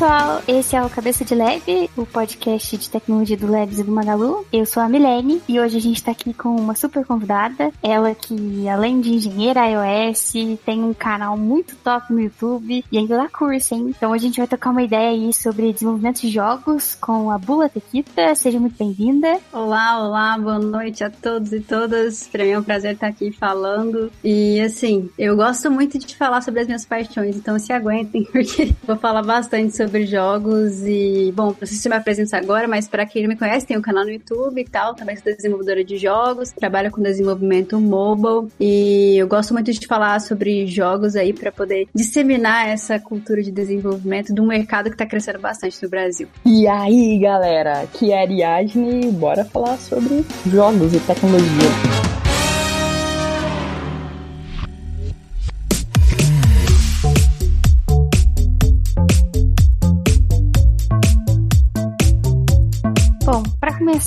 pessoal, esse é o Cabeça de Lab, o podcast de tecnologia do Labs e do Magalu. Eu sou a Milene e hoje a gente tá aqui com uma super convidada. Ela que, além de engenheira iOS, tem um canal muito top no YouTube e ainda dá curso, hein? Então a gente vai tocar uma ideia aí sobre desenvolvimento de jogos com a Bula Tequita. Seja muito bem-vinda. Olá, olá, boa noite a todos e todas. Pra mim é um prazer estar aqui falando. E assim, eu gosto muito de falar sobre as minhas paixões, então se aguentem, porque vou falar bastante sobre jogos e, bom, não sei se me apresento agora, mas para quem não me conhece, tem um canal no YouTube e tal, também sou desenvolvedora de jogos, trabalho com desenvolvimento mobile e eu gosto muito de falar sobre jogos aí para poder disseminar essa cultura de desenvolvimento de um mercado que tá crescendo bastante no Brasil. E aí, galera, aqui é Ariadne, bora falar sobre jogos e tecnologia.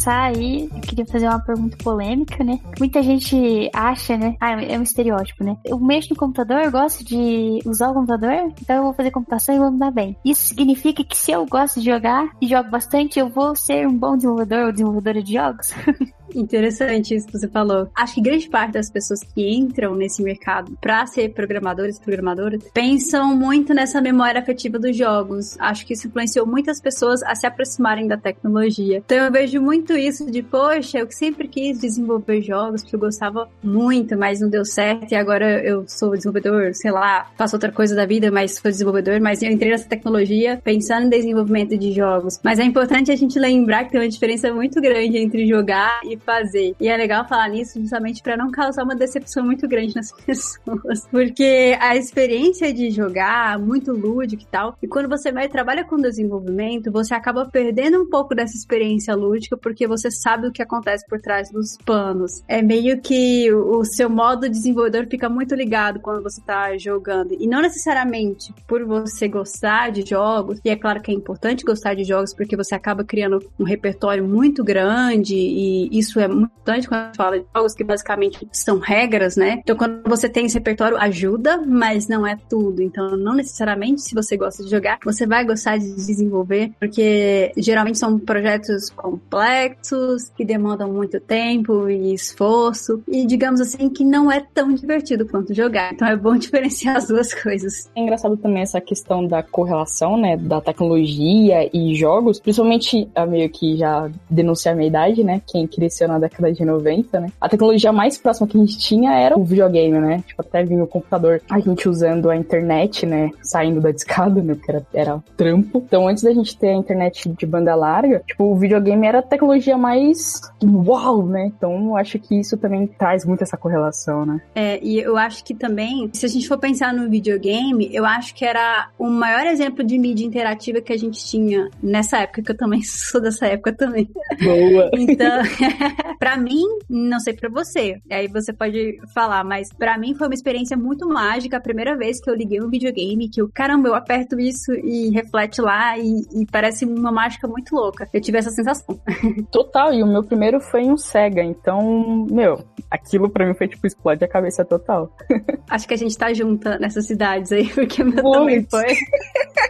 Começar aí, eu queria fazer uma pergunta polêmica, né? Muita gente acha, né? Ah, é um estereótipo, né? Eu mexo no computador, eu gosto de usar o computador, então eu vou fazer computação e vou me dar bem. Isso significa que se eu gosto de jogar e jogo bastante, eu vou ser um bom desenvolvedor ou desenvolvedora de jogos? Interessante isso que você falou. Acho que grande parte das pessoas que entram nesse mercado para ser programadores e programadoras pensam muito nessa memória afetiva dos jogos. Acho que isso influenciou muitas pessoas a se aproximarem da tecnologia. Então eu vejo muito isso de, poxa, eu sempre quis desenvolver jogos porque eu gostava muito, mas não deu certo e agora eu sou desenvolvedor, sei lá, faço outra coisa da vida, mas sou desenvolvedor, mas eu entrei nessa tecnologia pensando em desenvolvimento de jogos. Mas é importante a gente lembrar que tem uma diferença muito grande entre jogar e fazer. E é legal falar nisso justamente para não causar uma decepção muito grande nas pessoas. Porque a experiência de jogar, muito lúdico e tal, e quando você vai trabalha com desenvolvimento, você acaba perdendo um pouco dessa experiência lúdica porque você sabe o que acontece por trás dos panos. É meio que o seu modo desenvolvedor fica muito ligado quando você tá jogando. E não necessariamente por você gostar de jogos, e é claro que é importante gostar de jogos porque você acaba criando um repertório muito grande e isso isso é muito importante quando a gente fala de jogos que basicamente são regras, né? Então, quando você tem esse repertório, ajuda, mas não é tudo. Então, não necessariamente se você gosta de jogar, você vai gostar de desenvolver, porque geralmente são projetos complexos, que demandam muito tempo e esforço, e digamos assim, que não é tão divertido quanto jogar. Então, é bom diferenciar as duas coisas. É engraçado também essa questão da correlação, né, da tecnologia e jogos, principalmente, a meio que já denunciar a minha idade, né, quem cresceu aconteceu na década de 90, né? A tecnologia mais próxima que a gente tinha era o videogame, né? Tipo, até vinha o computador, a gente usando a internet, né? Saindo da discada, né? Porque era, era trampo. Então, antes da gente ter a internet de banda larga, tipo, o videogame era a tecnologia mais uau, né? Então, acho que isso também traz muito essa correlação, né? É, e eu acho que também, se a gente for pensar no videogame, eu acho que era o maior exemplo de mídia interativa que a gente tinha nessa época, que eu também sou dessa época também. Boa! Então, para mim, não sei para você, aí você pode falar, mas para mim foi uma experiência muito mágica a primeira vez que eu liguei um videogame, que eu, caramba, eu aperto isso e reflete lá e, e parece uma mágica muito louca. Eu tive essa sensação. Total, e o meu primeiro foi um Sega, então, meu, aquilo para mim foi tipo explode a cabeça total. Acho que a gente tá junta nessas cidades aí, porque o meu também foi.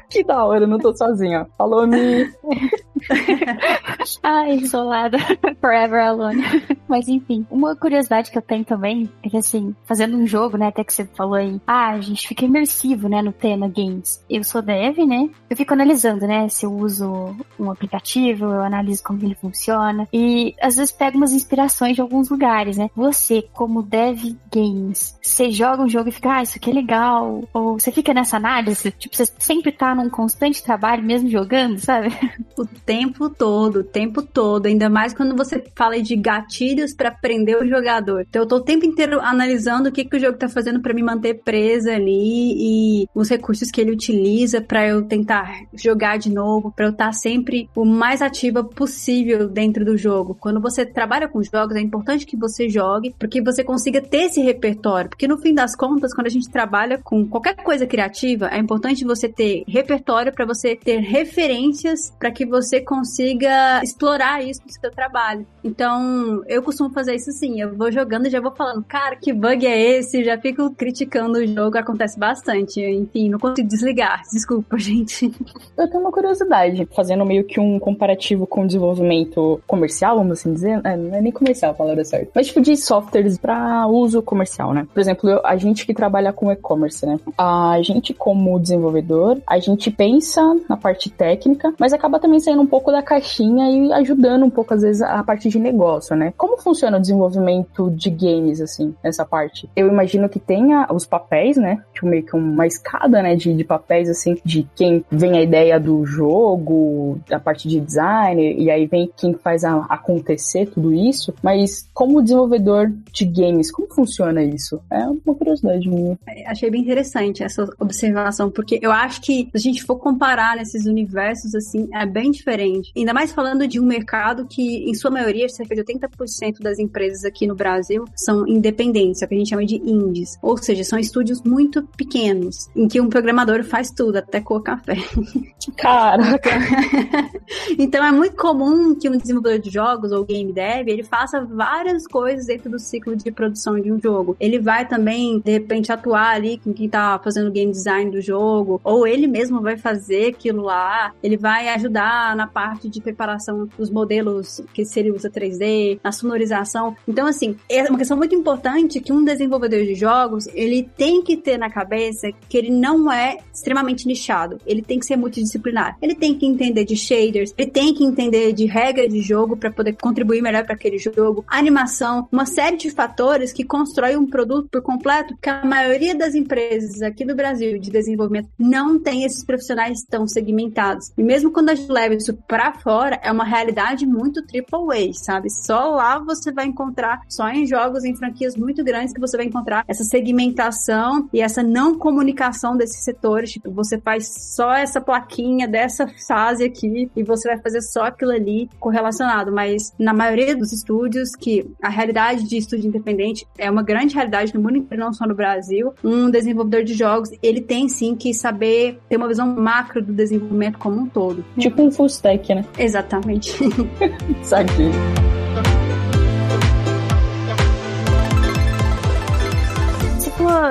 que da hora, não tô sozinha. Falou, Mi. Ai, isolada. Forever alone. Mas enfim, uma curiosidade que eu tenho também é que assim, fazendo um jogo, né, até que você falou aí, ah, a gente fica imersivo, né, no tema games. Eu sou dev, né? Eu fico analisando, né, se eu uso um aplicativo, eu analiso como ele funciona e às vezes pego umas inspirações de alguns lugares, né? Você, como dev games, você joga um jogo e fica, ah, isso aqui é legal, ou você fica nessa análise, tipo, você sempre tá num constante trabalho mesmo jogando, sabe? O tempo todo, o tempo todo, ainda mais quando você fala de gatilhos para prender o jogador. Então eu tô o tempo inteiro analisando o que, que o jogo tá fazendo para me manter presa ali e os recursos que ele utiliza para eu tentar jogar de novo, para eu estar tá sempre o mais ativa possível dentro do jogo. Quando você trabalha com jogos, é importante que você jogue, porque você consiga ter esse repertório. Porque no fim das contas, quando a gente trabalha com qualquer coisa criativa, é importante você ter repertório para você ter referências para que você consiga explorar isso no seu trabalho. Então, eu costumo fazer isso sim. Eu vou jogando e já vou falando, cara, que bug é esse? Já fico criticando o jogo, acontece bastante. Enfim, não consigo desligar. Desculpa, gente. Eu tenho uma curiosidade, fazendo meio que um comparativo com o desenvolvimento comercial, vamos assim dizer. É, não é nem comercial a palavra certa. Mas tipo de softwares para uso comercial, né? Por exemplo, eu, a gente que trabalha com e-commerce, né? A gente, como desenvolvedor, a gente pensa na parte técnica, mas acaba também saindo um pouco da caixinha e ajudando um pouco, às vezes, a parte de negócio, né? Como funciona o desenvolvimento de games, assim, nessa parte? Eu imagino que tenha os papéis, né? Tipo, meio que uma escada, né? De, de papéis, assim, de quem vem a ideia do jogo, da parte de design, e aí vem quem faz a, acontecer tudo isso. Mas como desenvolvedor de games, como funciona isso? É uma curiosidade minha. Achei bem interessante essa observação, porque eu acho que se a gente for comparar nesses universos, assim, é bem diferente. Ainda mais falando de um mercado que, em sua maioria, cerca de 80% das empresas aqui no Brasil são independentes, é o que a gente chama de indies. Ou seja, são estúdios muito pequenos, em que um programador faz tudo, até coar café. Caraca! então é muito comum que um desenvolvedor de jogos ou game dev, ele faça várias coisas dentro do ciclo de produção de um jogo. Ele vai também, de repente, atuar ali com quem tá fazendo o game design do jogo, ou ele mesmo vai fazer aquilo lá, ele vai ajudar na parte de preparação dos modelos que se ele usa 3D, na sonorização. Então, assim, é uma questão muito importante que um desenvolvedor de jogos, ele tem que ter na cabeça que ele não é extremamente nichado, ele tem que ser multidisciplinar. Ele tem que entender de shaders, ele tem que entender de regras de jogo para poder contribuir melhor para aquele jogo, animação, uma série de fatores que constrói um produto por completo que a maioria das empresas aqui do Brasil de desenvolvimento não tem esses profissionais tão segmentados. E mesmo quando a gente leva isso para fora, é uma realidade muito triple A, sabe? Só lá você vai encontrar, só em jogos, em franquias muito grandes, que você vai encontrar essa segmentação e essa não comunicação desses setores. Tipo, você faz só essa plaquinha dessa fase aqui e você vai fazer só aquilo ali correlacionado. Mas na maioria dos estúdios, que a realidade de estúdio independente é uma grande realidade no mundo inteiro, não só no Brasil, um desenvolvedor de jogos, ele tem sim que saber ter uma visão macro do desenvolvimento como um todo. Tipo um full stack, né? Exatamente. Saquei.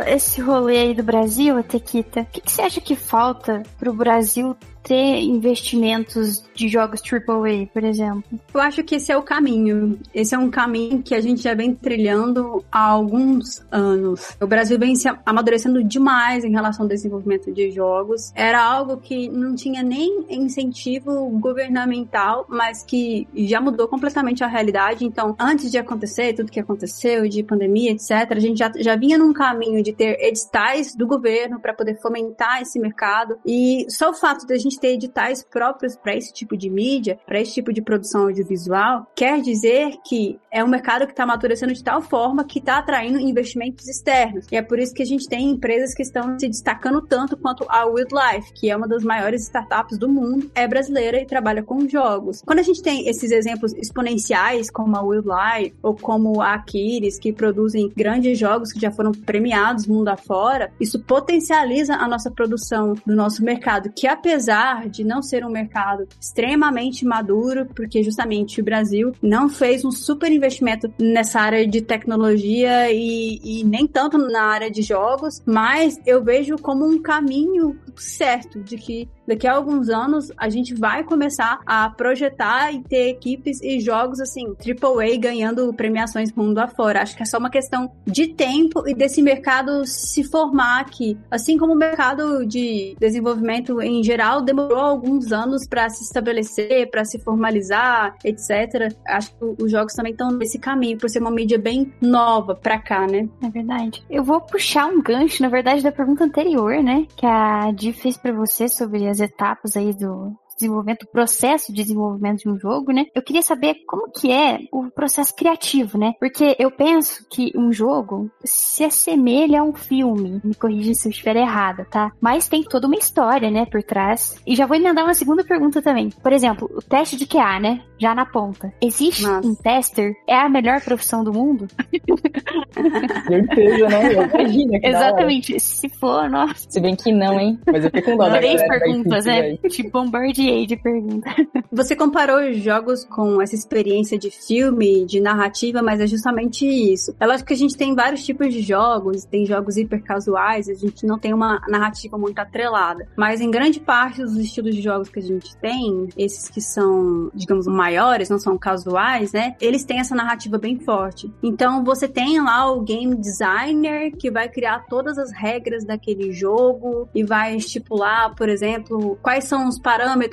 esse rolê aí do Brasil, Tequita, o que, que, você acha que falta pro Brasil ter investimentos de jogos AAA, por exemplo? Eu acho que esse é o caminho. Esse é um caminho que a gente já vem trilhando há alguns anos. O Brasil vem se amadurecendo demais em relação ao desenvolvimento de jogos. Era algo que não tinha nem incentivo governamental, mas que já mudou completamente a realidade. Então, antes de acontecer tudo que aconteceu, de pandemia, etc., a gente já, já vinha num caminho de ter editais do governo para poder fomentar esse mercado. E só o fato de a gente ter editais próprios para esse tipo de mídia, para esse tipo de produção audiovisual, quer dizer que é um mercado que está amadurecendo de tal forma que está atraindo investimentos externos. E é por isso que a gente tem empresas que estão se destacando tanto quanto a Wildlife, que é uma das maiores startups do mundo, é brasileira e trabalha com jogos. Quando a gente tem esses exemplos exponenciais, como a Wildlife ou como a Aquiles, que produzem grandes jogos que já foram premiados mundo afora, isso potencializa a nossa produção do nosso mercado, que apesar de não ser um mercado extremamente maduro, porque justamente o Brasil não fez um super investimento nessa área de tecnologia e, e nem tanto na área de jogos, mas eu vejo como um caminho certo de que daqui a alguns anos a gente vai começar a projetar e ter equipes e jogos assim, AAA ganhando premiações mundo afora. Acho que é só uma questão de tempo e desse mercado se formar aqui. Assim como o mercado de desenvolvimento em geral demorou alguns anos para se estabelecer, para se formalizar, etc. Acho que os jogos também estão nesse caminho, por ser uma mídia bem nova para cá, né? É verdade. Eu vou puxar um gancho, na verdade, da pergunta anterior, né? Que a Di fez para você sobre as etapas aí do, desenvolvimento, o processo de desenvolvimento de um jogo, né? Eu queria saber como que é o processo criativo, né? Porque eu penso que um jogo se assemelha a um filme. Me corrija se eu estiver errada, tá? Mas tem toda uma história, né, por trás. E já vou emendar uma segunda pergunta também. Por exemplo, o teste de QA, né? Já na ponta. Existe Nossa. um tester? É a melhor profissão do mundo? Certeza, né? Imagina que Exatamente. Se for, nossa. Se bem que não, hein? Mas eu fico com dó Três perguntas, né? Te bombardeei de pergunta. Você comparou jogos com essa experiência de filme, de narrativa, mas é justamente isso. É lógico que a gente tem vários tipos de jogos, tem jogos hiper casuais, a gente não tem uma narrativa muito atrelada. Mas em grande parte dos estilos de jogos que a gente tem, esses que são, digamos, maiores, não são casuais, né? Eles têm essa narrativa bem forte. Então você tem lá o game designer que vai criar todas as regras daquele jogo e vai estipular, por exemplo, quais são os parâmetros,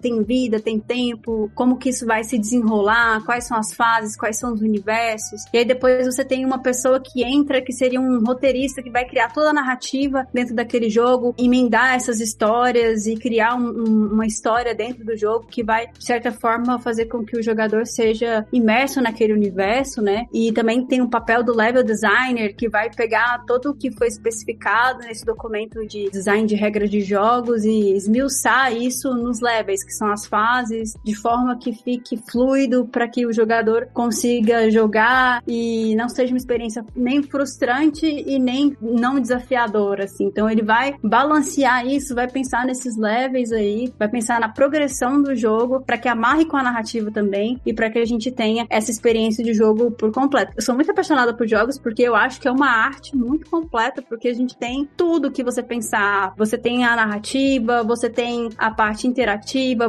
tem vida, tem tempo, como que isso vai se desenrolar, quais são as fases, quais são os universos. E aí depois você tem uma pessoa que entra, que seria um roteirista que vai criar toda a narrativa dentro daquele jogo, emendar essas histórias e criar um, um, uma história dentro do jogo que vai, de certa forma, fazer com que o jogador seja imerso naquele universo, né? E também tem um papel do level designer que vai pegar todo o que foi especificado nesse documento de design de regras de jogos e esmiuçar isso nos levels, que são as fases, de forma que fique fluido para que o jogador consiga jogar e não seja uma experiência nem frustrante e nem não desafiadora, assim. Então ele vai balancear isso, vai pensar nesses levels aí, vai pensar na progressão do jogo para que amarre com a narrativa também e para que a gente tenha essa experiência de jogo por completo. Eu sou muito apaixonada por jogos porque eu acho que é uma arte muito completa, porque a gente tem tudo que você pensar. Você tem a narrativa, você tem a parte interativa,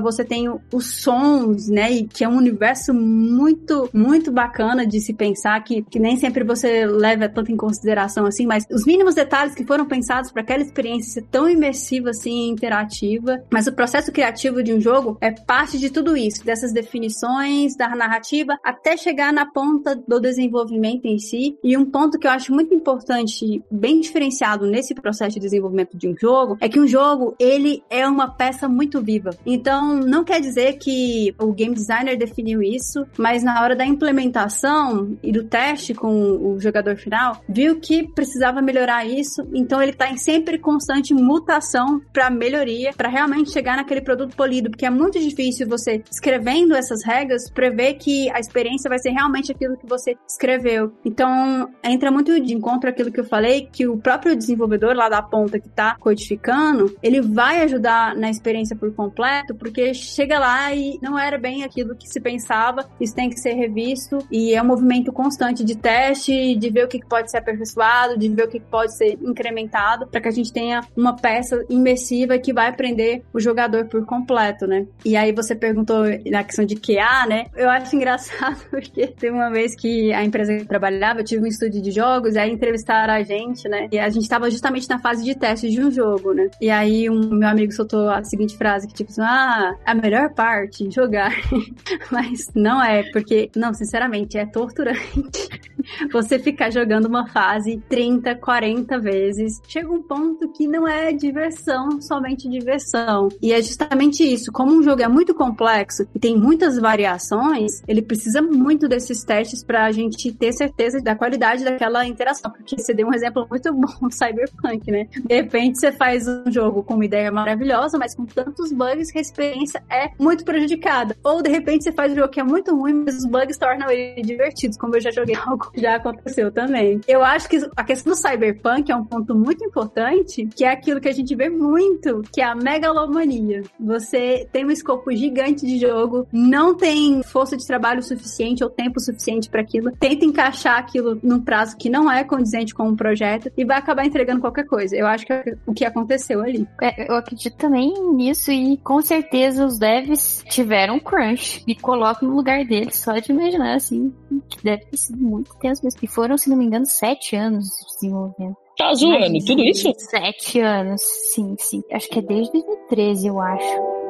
você tem os sons, né? E que é um universo muito, muito bacana de se pensar, que, que nem sempre você leva tanto em consideração assim, mas os mínimos detalhes que foram pensados para aquela experiência ser tão imersiva assim, interativa. Mas o processo criativo de um jogo é parte de tudo isso, dessas definições, da narrativa, até chegar na ponta do desenvolvimento em si. E um ponto que eu acho muito importante, bem diferenciado nesse processo de desenvolvimento de um jogo, é que um jogo, ele é uma peça muito viva. Então, não quer dizer que o game designer definiu isso, mas na hora da implementação e do teste com o jogador final, viu que precisava melhorar isso, então ele está em sempre constante mutação para melhoria, para realmente chegar naquele produto polido, porque é muito difícil você escrevendo essas regras prever que a experiência vai ser realmente aquilo que você escreveu. Então, entra muito de encontro aquilo que eu falei, que o próprio desenvolvedor lá da ponta que está codificando, ele vai ajudar na experiência por completo, porque chega lá e não era bem aquilo que se pensava, isso tem que ser revisto e é um movimento constante de teste, de ver o que pode ser aperfeiçoado, de ver o que pode ser incrementado, para que a gente tenha uma peça imersiva que vai prender o jogador por completo, né? E aí você perguntou na questão de QA, né? Eu acho engraçado porque teve uma vez que a empresa que eu trabalhava, eu tive um estúdio de jogos, e aí entrevistaram a gente, né? E a gente tava justamente na fase de teste de um jogo, né? E aí um meu amigo soltou a seguinte frase que tipo, ah, a melhor parte, jogar. Mas não é, porque, não, sinceramente, é torturante. Você ficar jogando uma fase 30, 40 vezes. Chega um ponto que não é diversão, somente diversão. E é justamente isso. Como um jogo é muito complexo e tem muitas variações, ele precisa muito desses testes para a gente ter certeza da qualidade daquela interação. Porque você deu um exemplo muito bom, Cyberpunk, né? De repente você faz um jogo com uma ideia maravilhosa, mas com tantos bugs que a experiência é muito prejudicada. Ou de repente você faz um jogo que é muito ruim, mas os bugs tornam ele divertido, como eu já joguei algo já aconteceu também. Eu acho que a questão do cyberpunk é um ponto muito importante, que é aquilo que a gente vê muito, que é a megalomania. Você tem um escopo gigante de jogo, não tem força de trabalho suficiente ou tempo suficiente para aquilo, tenta encaixar aquilo num prazo que não é condizente com um projeto e vai acabar entregando qualquer coisa. Eu acho que é o que aconteceu ali. É, eu acredito também nisso e com certeza os devs tiveram crunch e coloco no lugar deles só de imaginar assim, que deve ter sido muito tenso mesmo. E foram, se não me engano, sete anos de desenvolvimento. Tá zoando, tudo isso? Sete anos, sim, sim. Acho que é desde 2013, eu acho.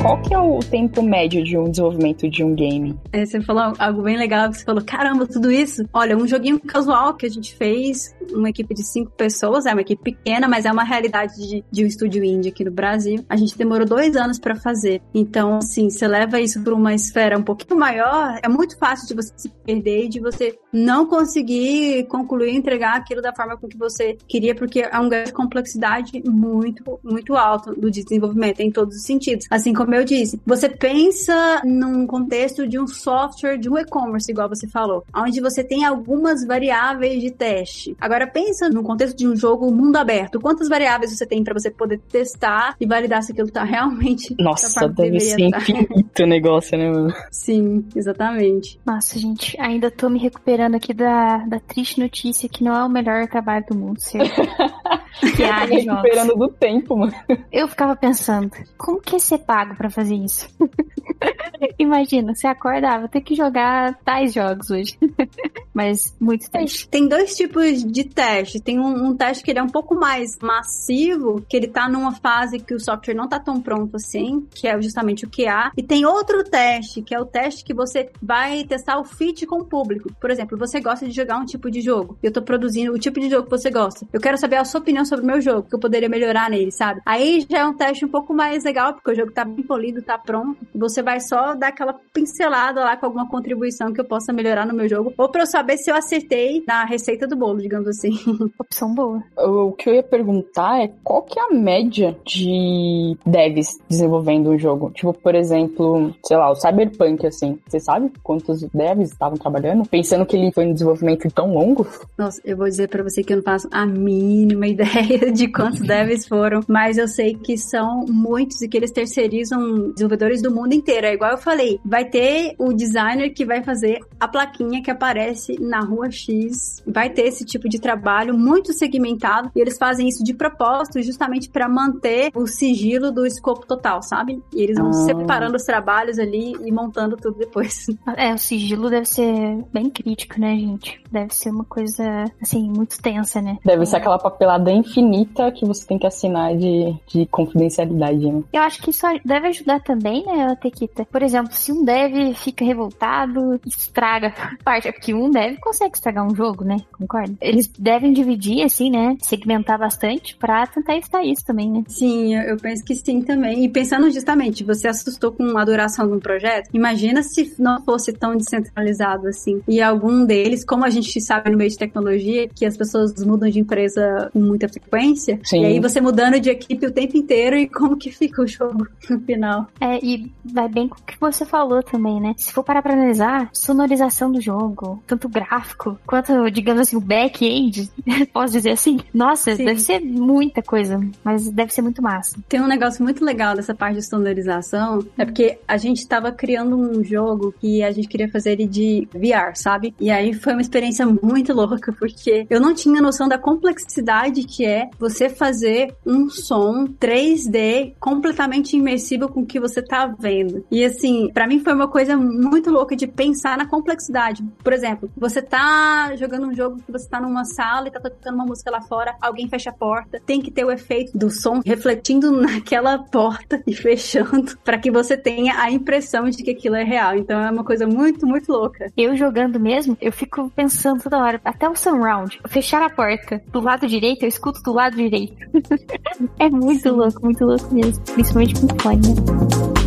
Qual que é o tempo médio de um desenvolvimento de um game? É, você falou algo bem legal, você falou, caramba, tudo isso? Olha, um joguinho casual que a gente fez, uma equipe de cinco pessoas, é uma equipe pequena, mas é uma realidade de, de um estúdio indie aqui no Brasil. A gente demorou dois anos para fazer. Então, assim, você leva isso para uma esfera um pouquinho maior, é muito fácil de você se perder e de você não conseguir concluir, entregar aquilo da forma com que você queria, porque é um grau de complexidade muito, muito alto do desenvolvimento, em todos os sentidos. Assim como como eu disse, você pensa num contexto de um software de um e-commerce, igual você falou, onde você tem algumas variáveis de teste. Agora pensa no contexto de um jogo mundo aberto. Quantas variáveis você tem para você poder testar e validar se aquilo tá realmente Nossa, deve ser infinito o negócio, né, mano? Sim, exatamente. Nossa, gente, ainda tô me recuperando aqui da, da triste notícia que não é o melhor trabalho do mundo, certo? tá recuperando do tempo, mano. Eu ficava pensando, como que é ser pago para fazer isso? Imagina, você acordava, ah, vou ter que jogar tais jogos hoje. Mas muito teste. Tem dois tipos de teste. Tem um, um, teste que ele é um pouco mais massivo, que ele tá numa fase que o software não tá tão pronto assim, que é justamente o QA. E tem outro teste, que é o teste que você vai testar o fit com o público. Por exemplo, você gosta de jogar um tipo de jogo. Eu tô produzindo o tipo de jogo que você gosta. Eu quero saber a sua opinião sobre o meu jogo, que eu poderia melhorar nele, sabe? Aí já é um teste um pouco mais legal, porque o jogo tá bem polido, tá pronto. Você vai só dar aquela pincelada lá com alguma contribuição que eu possa melhorar no meu jogo. Ou pra eu saber se eu acertei na receita do bolo, digamos assim. Opção boa. O que eu ia perguntar é qual que é a média de devs desenvolvendo um jogo? Tipo, por exemplo, sei lá, o Cyberpunk, assim. Você sabe quantos devs estavam trabalhando? Pensando que ele foi em desenvolvimento tão longo? Nossa, eu vou dizer para você que eu não faço a mínima ideia de quantos devs foram, mas eu sei que são muitos e que eles terceirizam desenvolvedores do mundo inteiro. É igual eu falei, vai ter o designer que vai fazer a plaquinha que aparece na rua X, vai ter esse tipo de trabalho muito segmentado e eles fazem isso de propósito justamente para manter o sigilo do escopo total, sabe? E eles vão ah. separando os trabalhos ali e montando tudo depois. É, o sigilo deve ser bem crítico, né, gente? Deve ser uma coisa, assim, muito tensa, né? Deve ser aquela papelada infinita que você tem que assinar de, de confidencialidade, né? Eu acho que isso deve ajudar também, né, Tequita? Por exemplo, se um dev fica revoltado, estraga parte. É porque um dev consegue estragar um jogo, né? Concorda? Eles devem dividir, assim, né? Segmentar bastante pra tentar evitar isso também, né? Sim, eu penso que sim também. E pensando justamente, você assustou com a duração de um projeto, imagina se não fosse tão descentralizado assim. E algum deles, como a gente sabe no meio de tecnologia, que as pessoas mudam de empresa com muita frequência, sim. e aí você mudando de equipe o tempo inteiro e como que fica o jogo no final. É, e vai bem com o que você falou também, né? Se for parar pra analisar, sonorização do jogo, tanto gráfico quanto, digamos assim, o back-end, posso dizer assim, nossa, Sim. deve ser muita coisa, mas deve ser muito massa. Tem um negócio muito legal dessa parte de sonorização, é porque a gente tava criando um jogo que a gente queria fazer ele de VR, sabe? E aí foi uma experiência muito louca, porque eu não tinha noção da complexidade que é você fazer um som 3D completamente imersivo com o que você tá vendo. E assim, para mim foi uma coisa muito louca de pensar na complexidade. Por exemplo, você tá jogando um jogo que você tá numa sala e tá tocando uma música lá fora, alguém fecha a porta, tem que ter o efeito do som refletindo naquela porta e fechando para que você tenha a impressão de que aquilo é real. Então é uma coisa muito, muito louca. Eu jogando mesmo, eu fico pensando toda hora, até o surround, fechar a porta do lado direito, eu escuto do lado direito. é muito louco, muito louco mesmo, principalmente com fone. Né?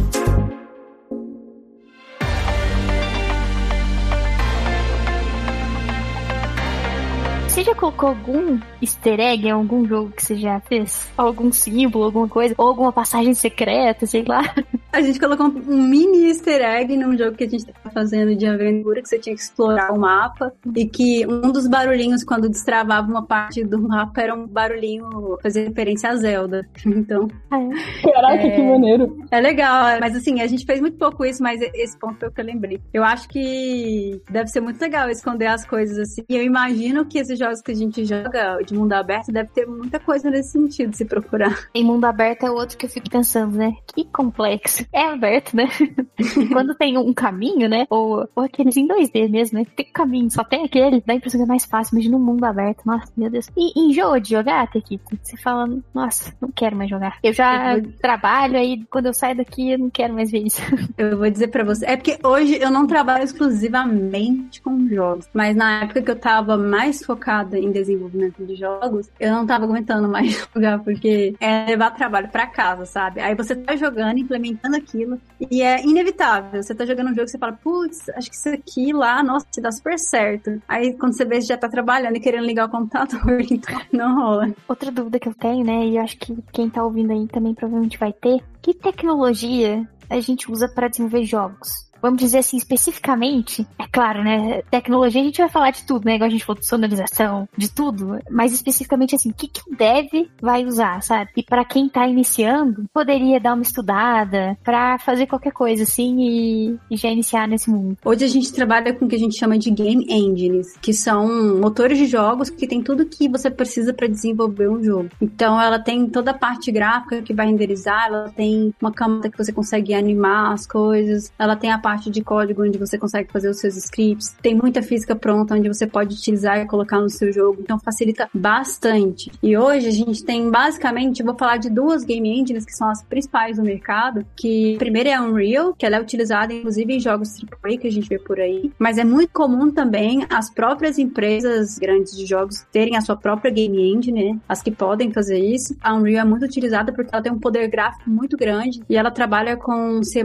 Você já colocou algum easter egg em algum jogo que você já fez? Algum símbolo, alguma coisa? Ou alguma passagem secreta, sei lá? A gente colocou um mini easter egg num jogo que a gente tava fazendo de aventura, que você tinha que explorar o mapa. E que um dos barulhinhos, quando destravava uma parte do mapa, era um barulhinho fazer referência a Zelda. Então. Ah, é. Caraca, é... que maneiro. É legal, mas assim, a gente fez muito pouco isso, mas esse ponto foi o que eu lembrei. Eu acho que deve ser muito legal esconder as coisas assim. E eu imagino que esses jogos que a gente joga de mundo aberto, deve ter muita coisa nesse sentido, se procurar. Em mundo aberto é outro que eu fico pensando, né? Que complexo. É aberto, né? Quando tem um caminho, né? Ou, ou aqueles em 2D mesmo, né? Tem um caminho, só tem aquele, dá a impressão que é mais fácil, mas no mundo aberto, nossa, meu Deus. E enjoa de jogar, Tequito? Você fala, nossa, não quero mais jogar. Eu já eu vou... trabalho, aí quando eu saio daqui, eu não quero mais ver isso. Eu vou dizer pra você, é porque hoje eu não trabalho exclusivamente com jogos, mas na época que eu tava mais focada focada em desenvolvimento de jogos, eu não tava aguentando mais jogar, porque é levar trabalho para casa, sabe? Aí você tá jogando, implementando aquilo, e é inevitável. Você tá jogando um jogo e você fala, putz, acho que isso aqui lá, nossa, se dá super certo. Aí quando você vê, você já tá trabalhando e querendo ligar o computador, então não rola. Outra dúvida que eu tenho, né, e eu acho que quem tá ouvindo aí também provavelmente vai ter, que tecnologia a gente usa para desenvolver jogos? Vamos dizer assim, especificamente, é claro, né? Tecnologia a gente vai falar de tudo, né? Igual a gente falou de sonorização, de tudo. Mas especificamente assim, o que, que o dev vai usar, sabe? E para quem tá iniciando, poderia dar uma estudada para fazer qualquer coisa assim e, e, já iniciar nesse mundo. Hoje a gente trabalha com o que a gente chama de game engines, que são motores de jogos que tem tudo que você precisa para desenvolver um jogo. Então ela tem toda a parte gráfica que vai renderizar, ela tem uma camada que você consegue animar as coisas, ela tem a parte parte de código onde você consegue fazer os seus scripts, tem muita física pronta onde você pode utilizar e colocar no seu jogo, então facilita bastante. E hoje a gente tem basicamente, vou falar de duas game engines que são as principais do mercado, que a primeira é a Unreal, que ela é utilizada inclusive em jogos AAA que a gente vê por aí, mas é muito comum também as próprias empresas grandes de jogos terem a sua própria game engine, né? As que podem fazer isso. A Unreal é muito utilizada porque ela tem um poder gráfico muito grande e ela trabalha com C++,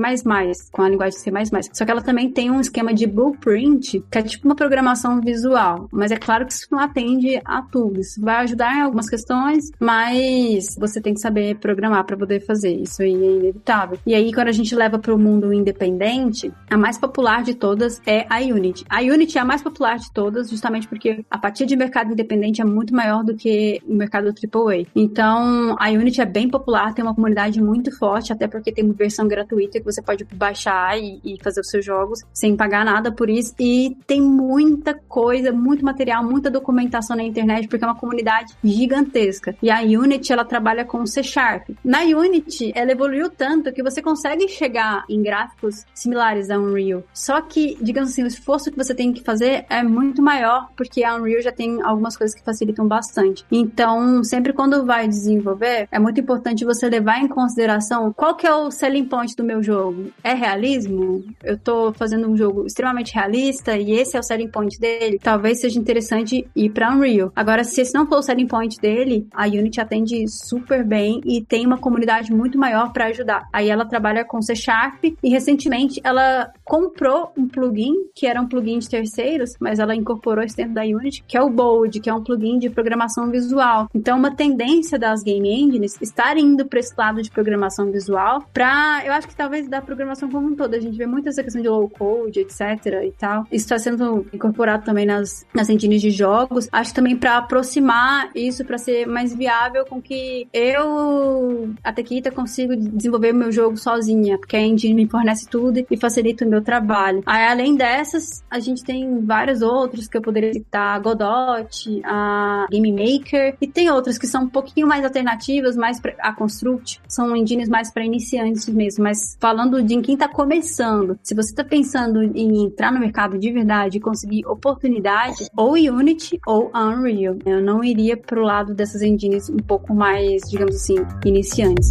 com a linguagem C++. Só que ela também tem um esquema de blueprint, que é tipo uma programação visual. Mas é claro que isso não atende a tudo. Isso vai ajudar em algumas questões, mas você tem que saber programar para poder fazer. Isso aí é inevitável. E aí, quando a gente leva para o mundo independente, a mais popular de todas é a Unity. A Unity é a mais popular de todas, justamente porque a partir de mercado independente é muito maior do que o mercado AAA. Então, a Unity é bem popular, tem uma comunidade muito forte, até porque tem uma versão gratuita que você pode baixar e, e fazer os seus jogos sem pagar nada por isso. E tem muita coisa, muito material, muita documentação na internet, porque é uma comunidade gigantesca. E a Unity, ela trabalha com C Sharp. Na Unity, ela evoluiu tanto que você consegue chegar em gráficos similares a Unreal. Só que, digamos assim, o esforço que você tem que fazer é muito maior, porque a Unreal já tem algumas coisas que facilitam bastante. Então, sempre quando vai desenvolver, é muito importante você levar em consideração qual que é o selling point do meu jogo. É realismo? Eu tô fazendo um jogo extremamente realista e esse é o selling point dele, talvez seja interessante ir para Unreal. Agora, se esse não for o selling point dele, a Unity atende super bem e tem uma comunidade muito maior para ajudar. Aí ela trabalha com C Sharp e recentemente ela comprou um plugin que era um plugin de terceiros, mas ela incorporou isso dentro da Unity, que é o Bold, que é um plugin de programação visual. Então, uma tendência das game engines estar indo para esse lado de programação visual, para eu acho que talvez da programação como um todo. A gente vê muito essa questão de low code, etc e tal. Isso está sendo incorporado também nas, nas engines de jogos. Acho também para aproximar isso, para ser mais viável com que eu, a Tequita, consigo desenvolver meu jogo sozinha, porque a engine me fornece tudo e facilita o meu trabalho. Aí, além dessas, a gente tem vários outros que eu poderia citar, a Godot, a Game Maker, e tem outras que são um pouquinho mais alternativas, mais pra, a Construct, são engines mais para iniciantes mesmo, mas falando de quem está começando, se você está pensando em entrar no mercado de verdade e conseguir oportunidade, ou Unity ou Unreal. Eu não iria pro lado dessas engines um pouco mais, digamos assim, iniciantes.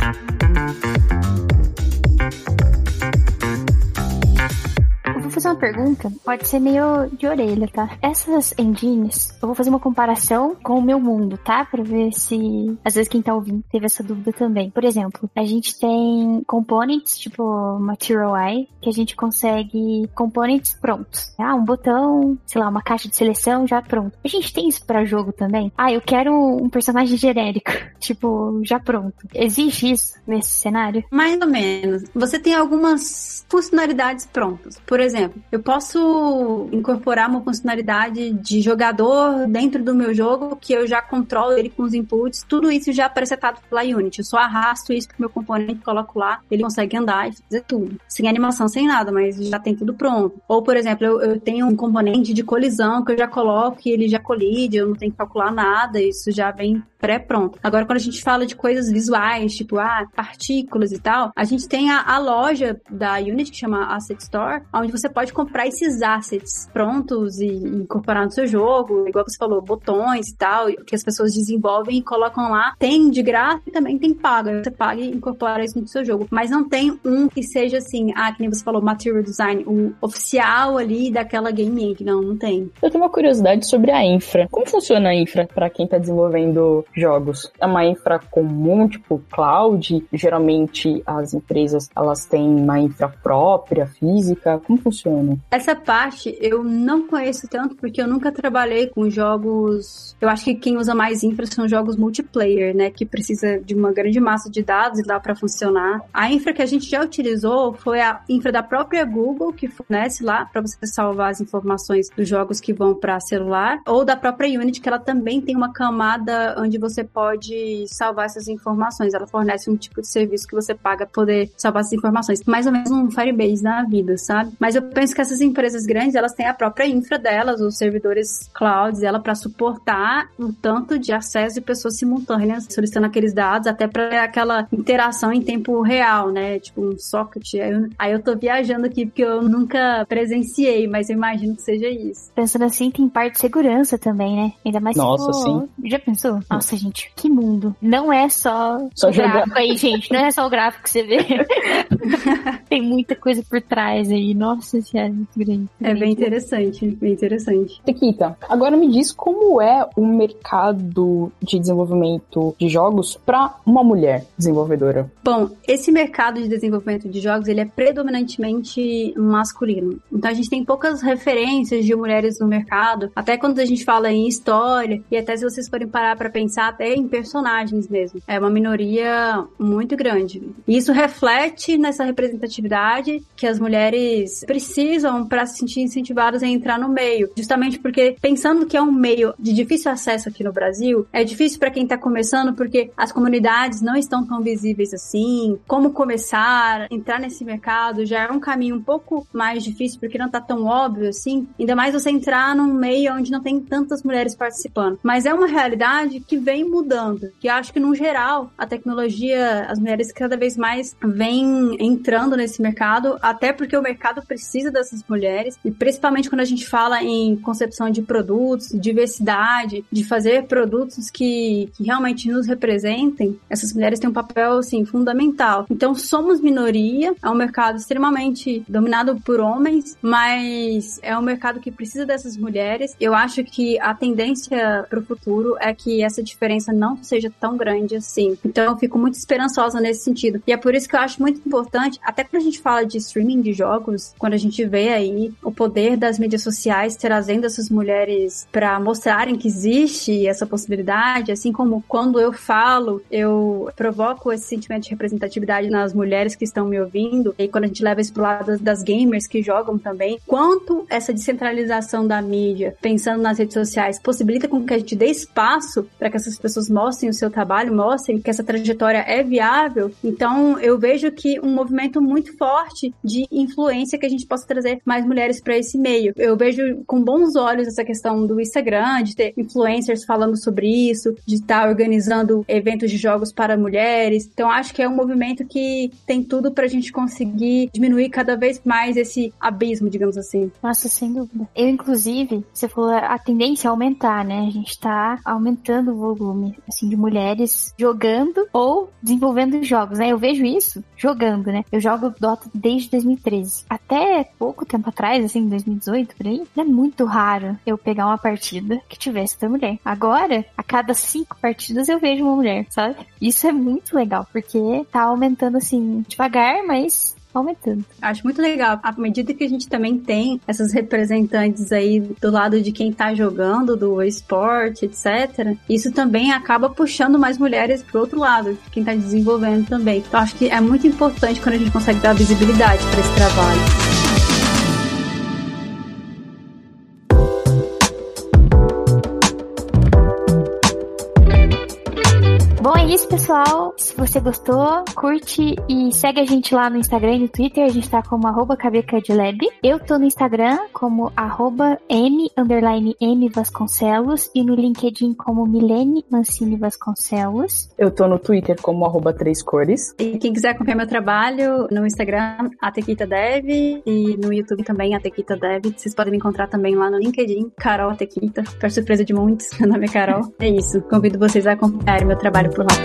Pergunta, pode ser meio de orelha, tá? Essas engines, eu vou fazer uma comparação com o meu mundo, tá? Pra ver se, às vezes, quem tá ouvindo teve essa dúvida também. Por exemplo, a gente tem components, tipo Material Eye, que a gente consegue components prontos. Ah, um botão, sei lá, uma caixa de seleção já pronto. A gente tem isso pra jogo também? Ah, eu quero um personagem genérico, tipo, já pronto. Existe isso nesse cenário? Mais ou menos. Você tem algumas funcionalidades prontas. Por exemplo, eu posso incorporar uma funcionalidade de jogador dentro do meu jogo que eu já controlo ele com os inputs, tudo isso já presetado pela Unity. Eu só arrasto isso pro meu componente, coloco lá, ele consegue andar e fazer tudo. Sem animação, sem nada, mas já tem tudo pronto. Ou, por exemplo, eu, eu tenho um componente de colisão que eu já coloco e ele já colide, eu não tenho que calcular nada, isso já vem pré-pronto. Agora, quando a gente fala de coisas visuais, tipo, ah, partículas e tal, a gente tem a, a loja da Unity, que chama Asset Store, onde você pode comprar esses assets prontos e incorporar no seu jogo, igual você falou, botões e tal, que as pessoas desenvolvem e colocam lá. Tem de graça e também tem paga. Você paga e incorpora isso no seu jogo. Mas não tem um que seja assim, ah, que nem você falou, material design, o oficial ali daquela game engine. Não, não tem. Eu tenho uma curiosidade sobre a infra. Como funciona a infra para quem tá desenvolvendo jogos. É uma infra comum, tipo cloud. Geralmente as empresas elas têm uma infra própria, física. Como funciona? Essa parte eu não conheço tanto porque eu nunca trabalhei com jogos. Eu acho que quem usa mais infra são jogos multiplayer, né? Que precisa de uma grande massa de dados e dá para funcionar. A infra que a gente já utilizou foi a infra da própria Google, que fornece lá para você salvar as informações dos jogos que vão para celular, ou da própria Unity, que ela também tem uma camada onde você pode salvar essas informações. Ela fornece um tipo de serviço que você paga para poder salvar essas informações. Mais ou menos um Firebase na vida, sabe? Mas eu penso que essas empresas grandes, elas têm a própria infra delas, os servidores clouds, ela para suportar o tanto de acesso de pessoas simultâneas solicitando aqueles dados, até para aquela interação em tempo real, né? Tipo um socket. Aí eu, aí eu tô viajando aqui porque eu nunca presenciei, mas eu imagino que seja isso. Pensando assim, tem parte de segurança também, né? Ainda mais Nossa, se sim. Já pensou? Nossa, gente, que mundo. Não é só, Só o jogar. gráfico aí, gente. Não é só o gráfico que você vê. tem muita coisa por trás aí. Nossa senhora, é muito grande. É bem interessante, bem interessante. Tequita, agora me diz como é o mercado de desenvolvimento de jogos para uma mulher desenvolvedora. Bom, esse mercado de desenvolvimento de jogos, ele é predominantemente masculino. Então a gente tem poucas referências de mulheres no mercado, até quando a gente fala em história, e até se vocês forem parar para pensar, até em personagens mesmo. É uma minoria muito grande. E isso reflete nessa representatividade que as mulheres precisam para se sentir incentivadas a entrar no meio. Justamente porque, pensando que é um meio de difícil acesso aqui no Brasil, é difícil para quem tá começando porque as comunidades não estão tão visíveis assim. Como começar, entrar nesse mercado já é um caminho um pouco mais difícil porque não tá tão óbvio assim. Ainda mais você entrar num meio onde não tem tantas mulheres participando. Mas é uma realidade que vem mudando. Que acho que, no geral, a tecnologia, as mulheres cada vez mais vêm entrando nesse mercado, até porque o mercado precisa dessas mulheres. E principalmente quando a gente fala em concepção de produtos, diversidade, de fazer produtos que, que realmente nos representem, essas mulheres têm um papel, assim, fundamental. Então, somos minoria, é um mercado extremamente dominado por homens, mas é um mercado que precisa dessas mulheres. Eu acho que a tendência para o futuro é que essa diferença não seja tão grande assim. Então, eu fico muito esperançosa nesse sentido. E é por isso que eu acho muito importante, até quando a gente fala de streaming de jogos, quando a gente vê aí o poder das mídias sociais trazendo essas mulheres para mostrarem que existe essa possibilidade, assim como quando eu falo, eu provoco esse sentimento de representatividade nas mulheres que estão me ouvindo, e quando a gente leva isso pro lado das, das gamers que jogam também, quanto essa descentralização da mídia, pensando nas redes sociais, possibilita com que a gente dê espaço para que essas pessoas mostrem o seu trabalho, mostrem que essa trajetória é viável. Então, eu vejo que um movimento muito forte de influência que a gente possa trazer mais mulheres para esse meio. Eu vejo com bons olhos essa questão do Instagram, de ter influencers falando sobre isso, de estar organizando eventos de jogos para mulheres. Então, acho que é um movimento que tem tudo pra gente conseguir diminuir cada vez mais esse abismo, digamos assim. Nossa, sem dúvida. Eu, inclusive, você falou a tendência é aumentar, né? A gente tá aumentando o volume, assim, de mulheres jogando ou desenvolvendo jogos, né? Eu vejo isso jogando, né? Eu jogo Dota desde 2013. Até pouco tempo atrás, assim, 2018, por aí, é muito raro eu pegar uma partida que tivesse outra mulher. Agora, a cada cinco partidas eu vejo uma mulher, sabe? Isso é muito legal, porque tá aumentando, assim, devagar, mas aumentando. Acho muito legal. À medida que a gente também tem essas representantes aí do lado de quem tá jogando, do esporte, etc., isso também acaba puxando mais mulheres pro outro lado, quem tá desenvolvendo também. Então acho que é muito importante quando a gente consegue dar visibilidade para esse trabalho. Isso, pessoal. Se você gostou, curte e segue a gente lá no Instagram e no Twitter. A gente tá como arroba cabecadlab. Eu tô no Instagram como arroba m, underline m Vasconcelos e no LinkedIn como Milene Mancini Vasconcelos. Eu tô no Twitter como arroba três cores. E quem quiser acompanhar meu trabalho no Instagram, a Tequita Dev, e no YouTube também, a Tequita Dev. Vocês podem me encontrar também lá no LinkedIn, Carol Tequita. Para surpresa de muitos, meu nome é Carol. É isso. Convido vocês a acompanharem meu trabalho por lá